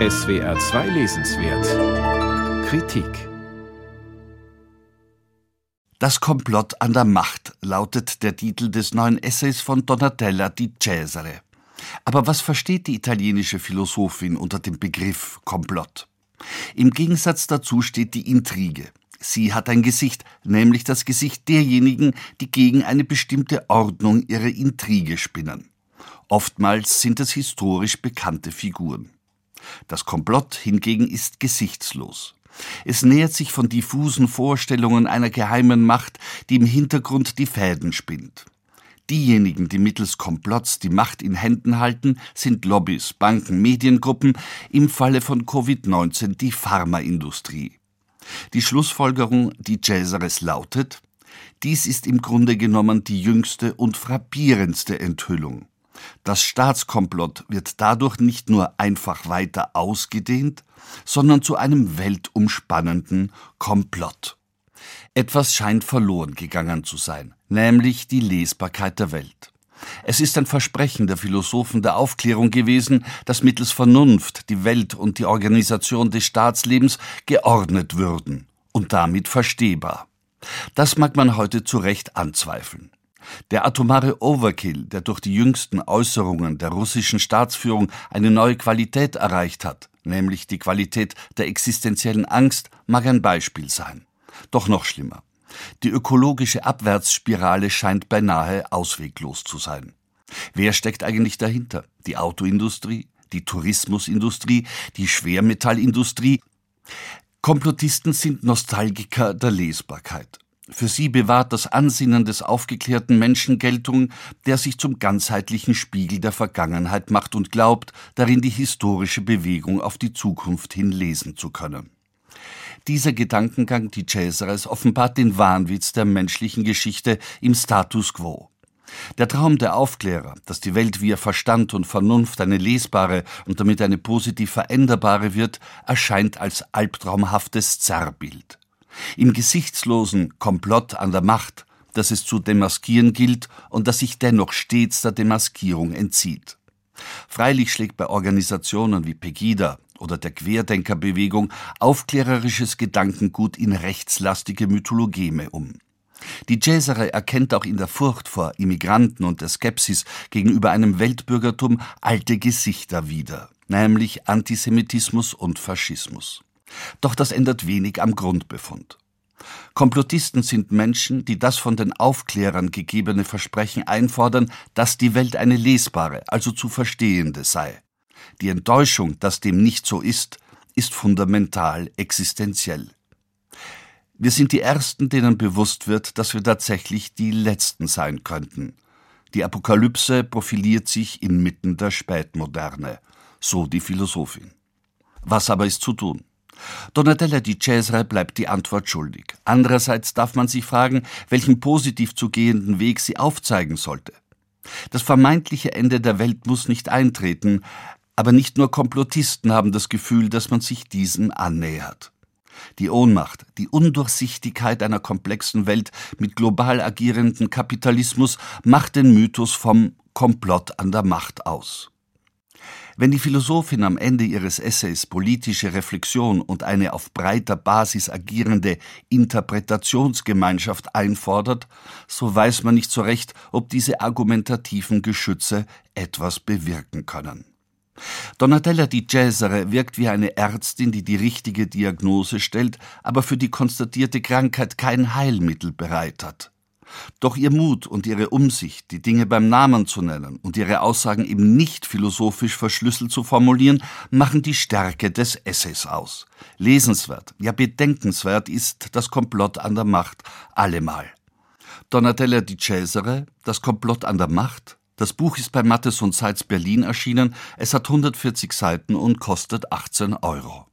SWR 2 Lesenswert Kritik Das Komplott an der Macht lautet der Titel des neuen Essays von Donatella di Cesare. Aber was versteht die italienische Philosophin unter dem Begriff Komplott? Im Gegensatz dazu steht die Intrige. Sie hat ein Gesicht, nämlich das Gesicht derjenigen, die gegen eine bestimmte Ordnung ihre Intrige spinnen. Oftmals sind es historisch bekannte Figuren. Das Komplott hingegen ist gesichtslos. Es nähert sich von diffusen Vorstellungen einer geheimen Macht, die im Hintergrund die Fäden spinnt. Diejenigen, die mittels Komplotts die Macht in Händen halten, sind Lobbys, Banken, Mediengruppen, im Falle von Covid-19 die Pharmaindustrie. Die Schlussfolgerung, die Cesares lautet, dies ist im Grunde genommen die jüngste und frappierendste Enthüllung. Das Staatskomplott wird dadurch nicht nur einfach weiter ausgedehnt, sondern zu einem weltumspannenden Komplott. Etwas scheint verloren gegangen zu sein, nämlich die Lesbarkeit der Welt. Es ist ein Versprechen der Philosophen der Aufklärung gewesen, dass mittels Vernunft die Welt und die Organisation des Staatslebens geordnet würden und damit verstehbar. Das mag man heute zu Recht anzweifeln. Der atomare Overkill, der durch die jüngsten Äußerungen der russischen Staatsführung eine neue Qualität erreicht hat, nämlich die Qualität der existenziellen Angst, mag ein Beispiel sein. Doch noch schlimmer. Die ökologische Abwärtsspirale scheint beinahe ausweglos zu sein. Wer steckt eigentlich dahinter? Die Autoindustrie, die Tourismusindustrie, die Schwermetallindustrie? Komplottisten sind Nostalgiker der Lesbarkeit. Für sie bewahrt das Ansinnen des aufgeklärten Menschen Geltung, der sich zum ganzheitlichen Spiegel der Vergangenheit macht und glaubt, darin die historische Bewegung auf die Zukunft hin lesen zu können. Dieser Gedankengang die Cesares offenbart den Wahnwitz der menschlichen Geschichte im Status quo. Der Traum der Aufklärer, dass die Welt via Verstand und Vernunft eine lesbare und damit eine positiv veränderbare wird, erscheint als albtraumhaftes Zerrbild im gesichtslosen Komplott an der Macht, das es zu demaskieren gilt und das sich dennoch stets der Demaskierung entzieht. Freilich schlägt bei Organisationen wie Pegida oder der Querdenkerbewegung aufklärerisches Gedankengut in rechtslastige Mythologeme um. Die Cesare erkennt auch in der Furcht vor Immigranten und der Skepsis gegenüber einem Weltbürgertum alte Gesichter wieder, nämlich Antisemitismus und Faschismus. Doch das ändert wenig am Grundbefund. Komplottisten sind Menschen, die das von den Aufklärern gegebene Versprechen einfordern, dass die Welt eine lesbare, also zu verstehende sei. Die Enttäuschung, dass dem nicht so ist, ist fundamental existenziell. Wir sind die Ersten, denen bewusst wird, dass wir tatsächlich die Letzten sein könnten. Die Apokalypse profiliert sich inmitten der Spätmoderne, so die Philosophin. Was aber ist zu tun? Donatella di Cesare bleibt die Antwort schuldig. Andererseits darf man sich fragen, welchen positiv zu gehenden Weg sie aufzeigen sollte. Das vermeintliche Ende der Welt muss nicht eintreten, aber nicht nur Komplottisten haben das Gefühl, dass man sich diesem annähert. Die Ohnmacht, die Undurchsichtigkeit einer komplexen Welt mit global agierenden Kapitalismus macht den Mythos vom Komplott an der Macht aus. Wenn die Philosophin am Ende ihres Essays politische Reflexion und eine auf breiter Basis agierende Interpretationsgemeinschaft einfordert, so weiß man nicht so recht, ob diese argumentativen Geschütze etwas bewirken können. Donatella di Cesare wirkt wie eine Ärztin, die die richtige Diagnose stellt, aber für die konstatierte Krankheit kein Heilmittel bereit hat. Doch ihr Mut und ihre Umsicht, die Dinge beim Namen zu nennen und ihre Aussagen eben nicht philosophisch verschlüsselt zu formulieren, machen die Stärke des Essays aus. Lesenswert, ja bedenkenswert ist das Komplott an der Macht allemal. Donatella di Cesare, Das Komplott an der Macht. Das Buch ist bei Mattes und Seitz Berlin erschienen. Es hat 140 Seiten und kostet 18 Euro.